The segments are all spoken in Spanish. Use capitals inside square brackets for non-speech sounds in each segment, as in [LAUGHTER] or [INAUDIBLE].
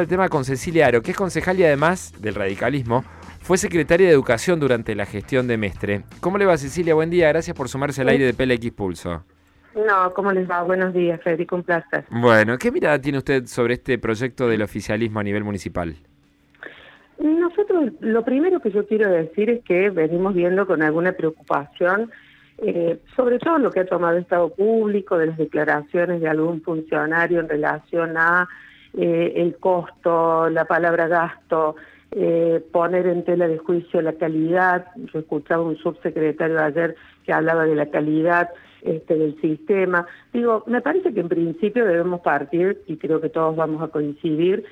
El tema con Cecilia Aro, que es concejal y además del radicalismo, fue secretaria de Educación durante la gestión de Mestre. ¿Cómo le va Cecilia? Buen día, gracias por sumarse al aire de PLX Pulso. No, ¿cómo les va? Buenos días, Federico, un placer. Bueno, ¿qué mirada tiene usted sobre este proyecto del oficialismo a nivel municipal? Nosotros, lo primero que yo quiero decir es que venimos viendo con alguna preocupación, eh, sobre todo lo que ha tomado el Estado Público, de las declaraciones de algún funcionario en relación a eh, el costo, la palabra gasto, eh, poner en tela de juicio la calidad. Yo escuchaba un subsecretario ayer que hablaba de la calidad este, del sistema. Digo, me parece que en principio debemos partir, y creo que todos vamos a coincidir,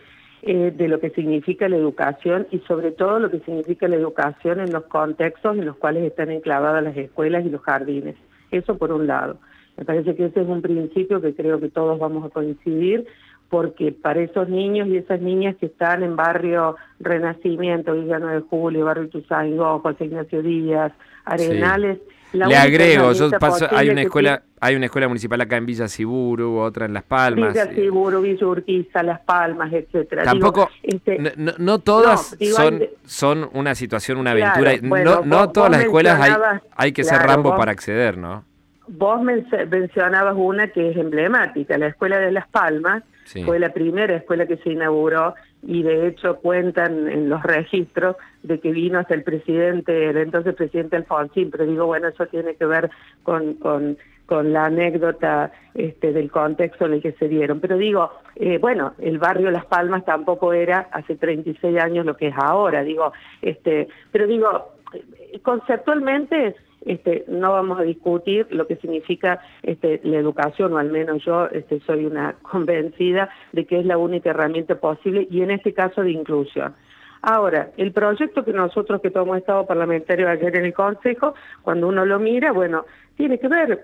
eh, de lo que significa la educación y sobre todo lo que significa la educación en los contextos en los cuales están enclavadas las escuelas y los jardines. Eso por un lado. Me parece que ese es un principio que creo que todos vamos a coincidir porque para esos niños y esas niñas que están en barrio Renacimiento, Villa 9 de Julio, barrio Tuzango, José Ignacio Díaz, Arenales... Le agrego, yo paso, hay una escuela, hay una escuela municipal acá en Villa Siburu, otra en Las Palmas. Villa Siburu, Villa Urquiza, Las Palmas, etcétera. Tampoco, este, no, todas son, son una situación, una aventura. no, no todas las escuelas hay, hay que ser Rambo para acceder, ¿no? Vos mencionabas una que es emblemática, la Escuela de Las Palmas, fue la primera escuela que se inauguró y de hecho cuentan en los registros de que vino hasta el presidente, el entonces presidente Alfonsín, pero digo, bueno, eso tiene que ver con, con, la anécdota este, del contexto en el que se dieron. Pero digo, eh, bueno, el barrio Las Palmas tampoco era hace 36 años lo que es ahora, digo, este, pero digo, conceptualmente este, no vamos a discutir lo que significa este, la educación, o al menos yo este, soy una [LAUGHS] convencida de que es la única herramienta posible y en este caso de inclusión. Ahora, el proyecto que nosotros que tomó Estado Parlamentario ayer en el Consejo, cuando uno lo mira, bueno, tiene que ver,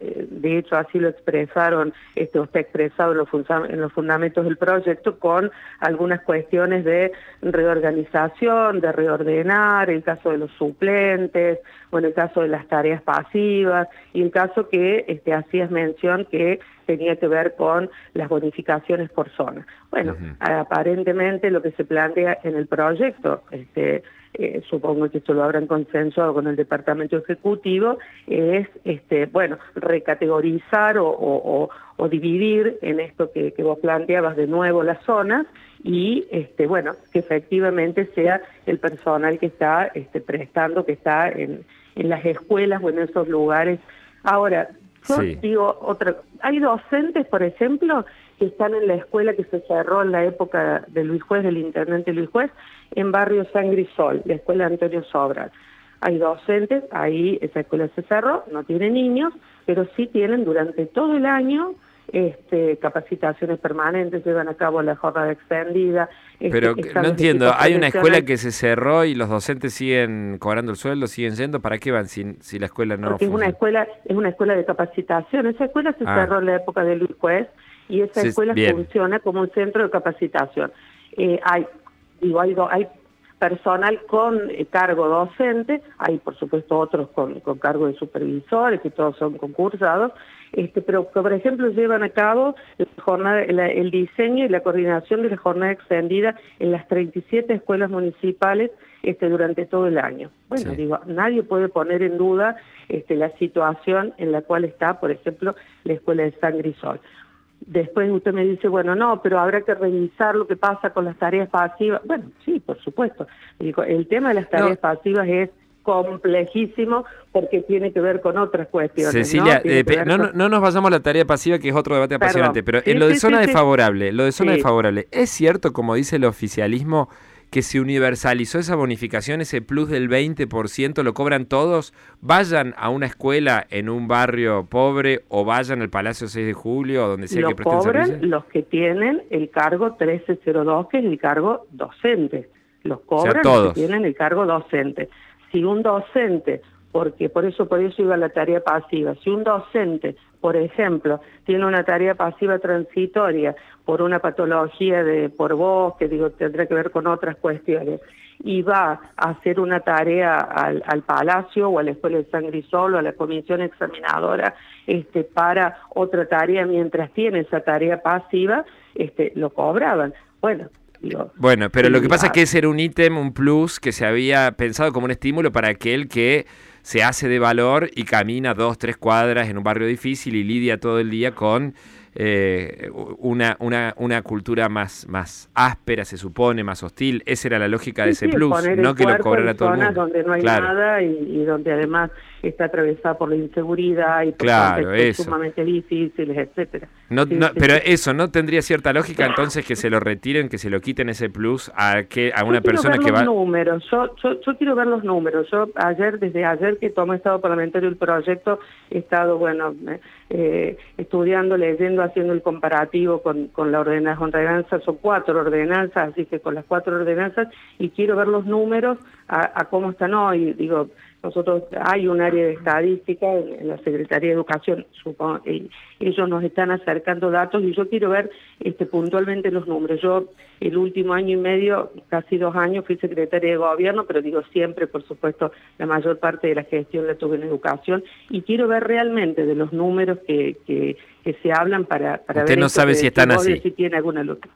eh, de hecho así lo expresaron, esto está expresado en los, en los fundamentos del proyecto, con algunas cuestiones de reorganización, de reordenar, el caso de los suplentes, bueno, el caso de las tareas pasivas, y el caso que este, hacías mención que tenía que ver con las bonificaciones por zona. Bueno, aparentemente lo que se plantea en el proyecto, este, eh, supongo que esto lo habrán consensuado con el Departamento Ejecutivo, es, este, bueno, recategorizar o, dividir en esto que, vos planteabas de nuevo las zonas y, este, bueno, que efectivamente sea el personal que está este, prestando, que está en, en las escuelas o en esos lugares. Ahora, yo digo otra, hay docentes, por ejemplo, que están en la escuela que se cerró en la época de Luis Juez, del intendente Luis Juez, en barrio San Grisol, la escuela Antonio Sobral. Hay docentes, ahí esa escuela se cerró, no tiene niños, pero sí tienen durante todo el año este, capacitaciones permanentes, llevan a cabo la jornada extendida. Este, Pero no entiendo, hay una escuela que se cerró y los docentes siguen cobrando el sueldo, siguen yendo, ¿para qué van si, si la escuela no Porque es una escuela, es una escuela de capacitación, esa escuela se ah. cerró en la época de Luis Juez y esa escuela funciona como un centro de capacitación. Eh, hay, digo, hay, hay personal con eh, cargo docente, hay por supuesto otros con, cargo de supervisores, que todos son concursados, este, pero que por ejemplo llevan a cabo la jornada, el diseño y la coordinación de la jornada extendida en las 37 escuelas municipales este, durante todo el año. Bueno, digo, nadie puede poner en duda este, la situación en la cual está, por ejemplo, la escuela de San Grisol. Después usted me dice, bueno, no, pero habrá que revisar lo que pasa con las tareas pasivas. Bueno, sí, por supuesto. El tema de las tareas pasivas es complejísimo porque tiene que ver con otras cuestiones. Cecilia, eh, ¿no? no, nos vayamos a la tarea pasiva, que es otro debate apasionante, pero en lo de zona desfavorable, lo de zona desfavorable, ¿es cierto, como dice el oficialismo, que se universalizó esa bonificación, ese plus del 20%, lo cobran todos, vayan a una escuela en un barrio pobre o vayan al Palacio 6 de Julio o donde sea que presten cobran los que tienen el cargo 1302, que es el cargo docente. Los cobran los que tienen el cargo docente. Si un docente porque por eso por eso iba la tarea pasiva. Si un docente, por ejemplo, tiene una tarea pasiva transitoria por una patología de por voz, que digo tendrá que ver con otras cuestiones, y va a hacer una tarea al, al Palacio o a la Escuela de San Grisol o a la Comisión Examinadora este, para otra tarea mientras tiene esa tarea pasiva, este, lo cobraban. Bueno, bueno, pero lo que pasa es que ese era un ítem, un plus que se había pensado como un estímulo para aquel que se hace de valor y camina dos, tres cuadras en un barrio difícil y lidia todo el día con eh, una, una, una, cultura más, más áspera, se supone, más hostil. Esa era la lógica de ese plus, no que lo cobrara todo el mundo. donde no hay nada y, donde además está atravesada por la inseguridad y por claro, sumamente difíciles, etcétera. No, pero eso, ¿no tendría cierta lógica entonces que se lo retiren, que se lo quiten ese plus a que a una persona que va... números, yo, yo, yo quiero ver los números. Yo ayer, desde ayer que tomé Estado Parlamentario el proyecto, he estado, bueno, eh, estudiando, leyendo haciendo el comparativo con, con la ordenanza, ordenanzas, son cuatro ordenanzas, así que con las cuatro ordenanzas, y quiero ver los números a, cómo están hoy. Digo, nosotros hay un área de estadística en, la Secretaría de Educación, supongo, y ellos nos están acercando datos y yo quiero ver este, puntualmente los números. Yo el último año y medio, casi dos años, fui secretaria de gobierno, pero digo siempre, por supuesto, la mayor parte de la gestión la tuve en educación y quiero ver realmente de los números que, que, se hablan para, para Usted no sabe si están así. Si tiene alguna lucha.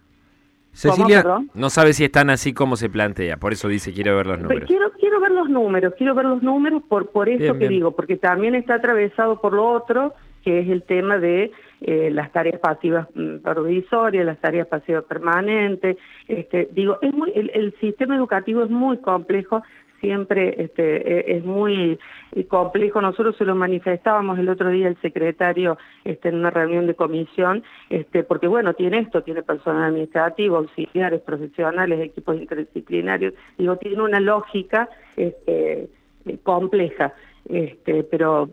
Cecilia no sabe si están así como se plantea, por eso dice quiero ver los números. Quiero, quiero ver los números, quiero ver los números por, por eso que digo, porque también está atravesado por lo otro, que es el tema de eh, las tareas pasivas mm, provisorias, las tareas pasivas permanentes. Este, digo, es muy, el sistema educativo es muy complejo siempre este, e, es muy complejo. Nosotros se lo manifestábamos el otro día el secretario este, en una reunión de comisión, este, porque bueno, tiene esto, tiene personal administrativo, auxiliares, profesionales, equipos interdisciplinarios, digo, tiene una lógica este, compleja, este, pero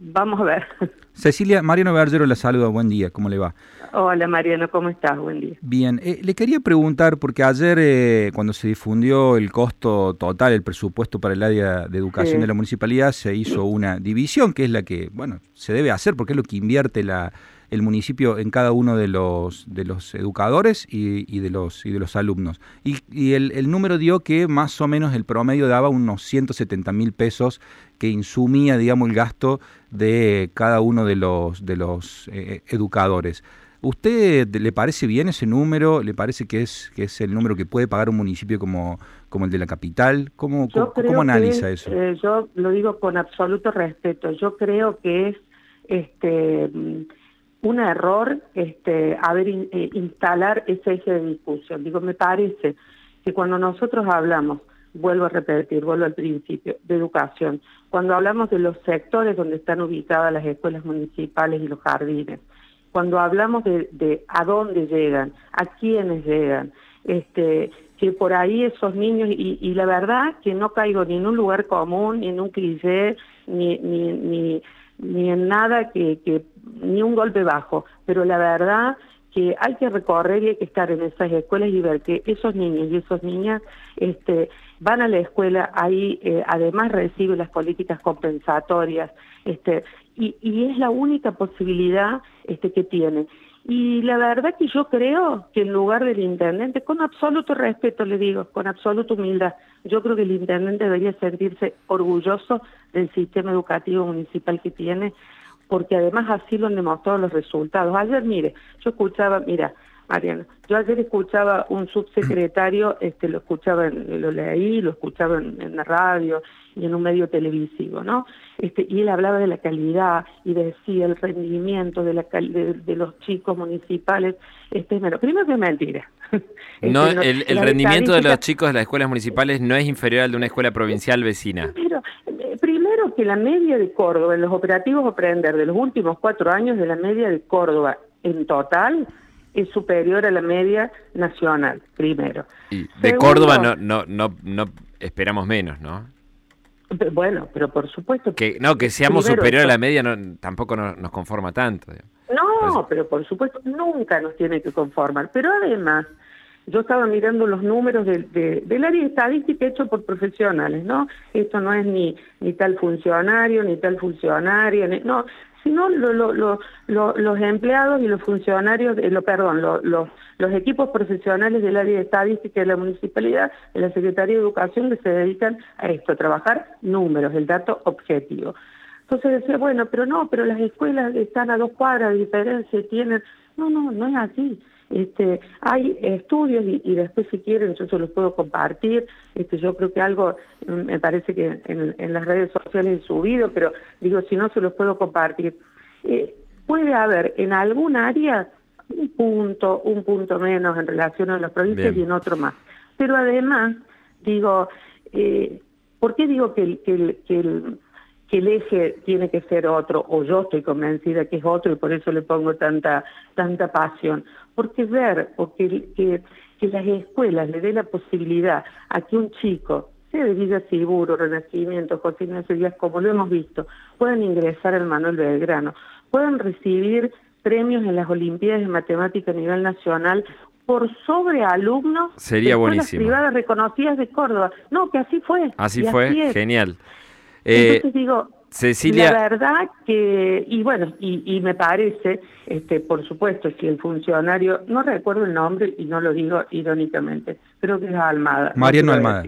vamos a ver. Cecilia, Mariano Bergero la saluda, buen día, ¿cómo le va? Hola Mariano, ¿cómo estás? Buen día. Bien, eh, le quería preguntar, porque ayer eh, cuando se difundió el costo total, el presupuesto para el área de educación de la municipalidad, se hizo una división, que es la que, bueno, se debe hacer porque es lo que invierte la, el municipio en cada uno de los, de los educadores y, de, los, y de los alumnos. Y, el, el, número dio que más o menos el promedio daba unos 170 mil pesos que insumía, digamos, el gasto de cada uno de los, de los eh, educadores. ¿Usted le parece bien ese número? ¿Le parece que es, que es el número que puede pagar un municipio como, como el de la capital? ¿Cómo, cómo, analiza eso? Eh, yo lo digo con absoluto respeto. Yo creo que es este un error este haber eh, instalar ese eje de discusión. Digo, me parece que cuando nosotros hablamos, vuelvo a repetir, vuelvo al principio, de educación, cuando hablamos de los sectores donde están ubicadas las escuelas municipales y los jardines, cuando hablamos de, de a dónde llegan, a quiénes llegan, este, que por ahí esos niños, y, y la verdad que no caigo ni en un lugar común, ni en un cliché, ni, ni, ni, ni en nada que, que, ni un golpe bajo, pero la verdad que hay que recorrer y hay que estar en esas escuelas y ver que esos niños y esas niñas este, van a la escuela, ahí eh, además reciben las políticas compensatorias, este, y, y es la única posibilidad este, que tienen. Y la verdad que yo creo que en lugar del intendente, con absoluto respeto le digo, con absoluta humildad, yo creo que el intendente debería sentirse orgulloso del sistema educativo municipal que tiene, porque además así lo han demostrado los resultados. Ayer, mire, yo escuchaba, mira, Mariana, yo ayer escuchaba un subsecretario, [CLEARS THROAT] este, lo escuchaba, lo leí, lo escuchaba en, la radio y en un medio televisivo, ¿no? Este, y él hablaba de la calidad y decía el rendimiento de, la, de, los chicos municipales. Este, bueno, primero que mentira. [LAUGHS] No, el, el rendimiento de los chicos de las escuelas municipales no es inferior al de una escuela provincial vecina. Pero, eh, primero que la media de Córdoba, en los operativos Aprender de los últimos cuatro años de la media de Córdoba en total, es superior a la media nacional, primero. Y de Córdoba no, no, no, no esperamos menos, ¿no? Bueno, pero por supuesto. Que, no, que seamos superior a la media no, tampoco nos, conforma tanto. No, pero por supuesto nunca nos tiene que conformar. Pero además, yo estaba mirando los números de, del área estadística hecho por profesionales, ¿no? Esto no es ni, ni tal funcionario, ni tal funcionario, no, sino lo, lo, los empleados y los funcionarios, eh, lo, perdón, los equipos profesionales del área de estadística de la municipalidad, de la Secretaría de Educación, que se dedican a esto, a trabajar números, el dato objetivo. Entonces decía, bueno, pero no, pero las escuelas están a dos cuadras de diferencia, tienen... No, no, no es así. Este, hay estudios y, después si quieren yo se los puedo compartir. Este, yo creo que algo mm, me parece que en, las redes sociales he subido, pero digo, si no se los puedo compartir. Eh, puede haber en algún área un punto, un punto menos en relación a las provincias y en otro más. Pero además, digo, eh, ¿por qué digo que, que, que el que el eje tiene que ser otro, o yo estoy convencida que es otro y por eso le pongo tanta, tanta pasión. Porque ver, porque que, que las escuelas le den la posibilidad a que un chico, sea de Villa Seguro, Renacimiento, José Ignacio Díaz, como lo hemos visto, puedan ingresar al Manuel Belgrano, puedan recibir premios en las Olimpiadas de Matemática a nivel nacional por sobre alumnos Sería de buenísimo. privadas reconocidas de Córdoba. No, que así fue. Así fue, genial. Entonces eh, digo, Cecilia... la verdad que, y bueno, y, me parece, este, por supuesto, si el funcionario, no recuerdo el nombre y no lo digo irónicamente, creo que es Almada. Mariano Almada.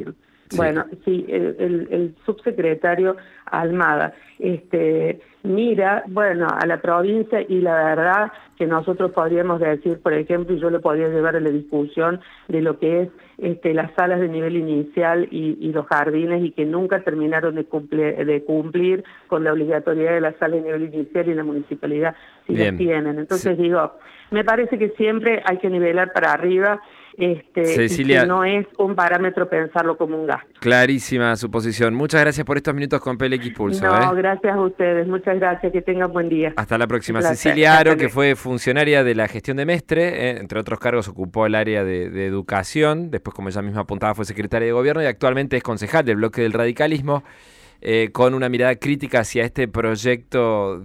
Bueno, sí, el, subsecretario Almada este, mira, bueno, a la provincia y la verdad que nosotros podríamos decir, por ejemplo, y yo le podría llevar a la discusión de lo que es este, las salas de nivel inicial y, los jardines y que nunca terminaron de cumplir, de cumplir con la obligatoriedad de la sala de nivel inicial y la municipalidad si las tienen. Entonces digo, me parece que siempre hay que nivelar para arriba este, Cecilia, no es un parámetro pensarlo como un gasto. Clarísima su posición. Muchas gracias por estos minutos con PLX Pulso. No, ¿eh? gracias a ustedes. Muchas gracias. Que tengan buen día. Hasta la próxima. Cecilia Aro, que fue funcionaria de la gestión de Mestre, eh, entre otros cargos ocupó el área de, educación, después como ella misma apuntaba fue secretaria de gobierno y actualmente es concejal del bloque del radicalismo, eh, con una mirada crítica hacia este proyecto.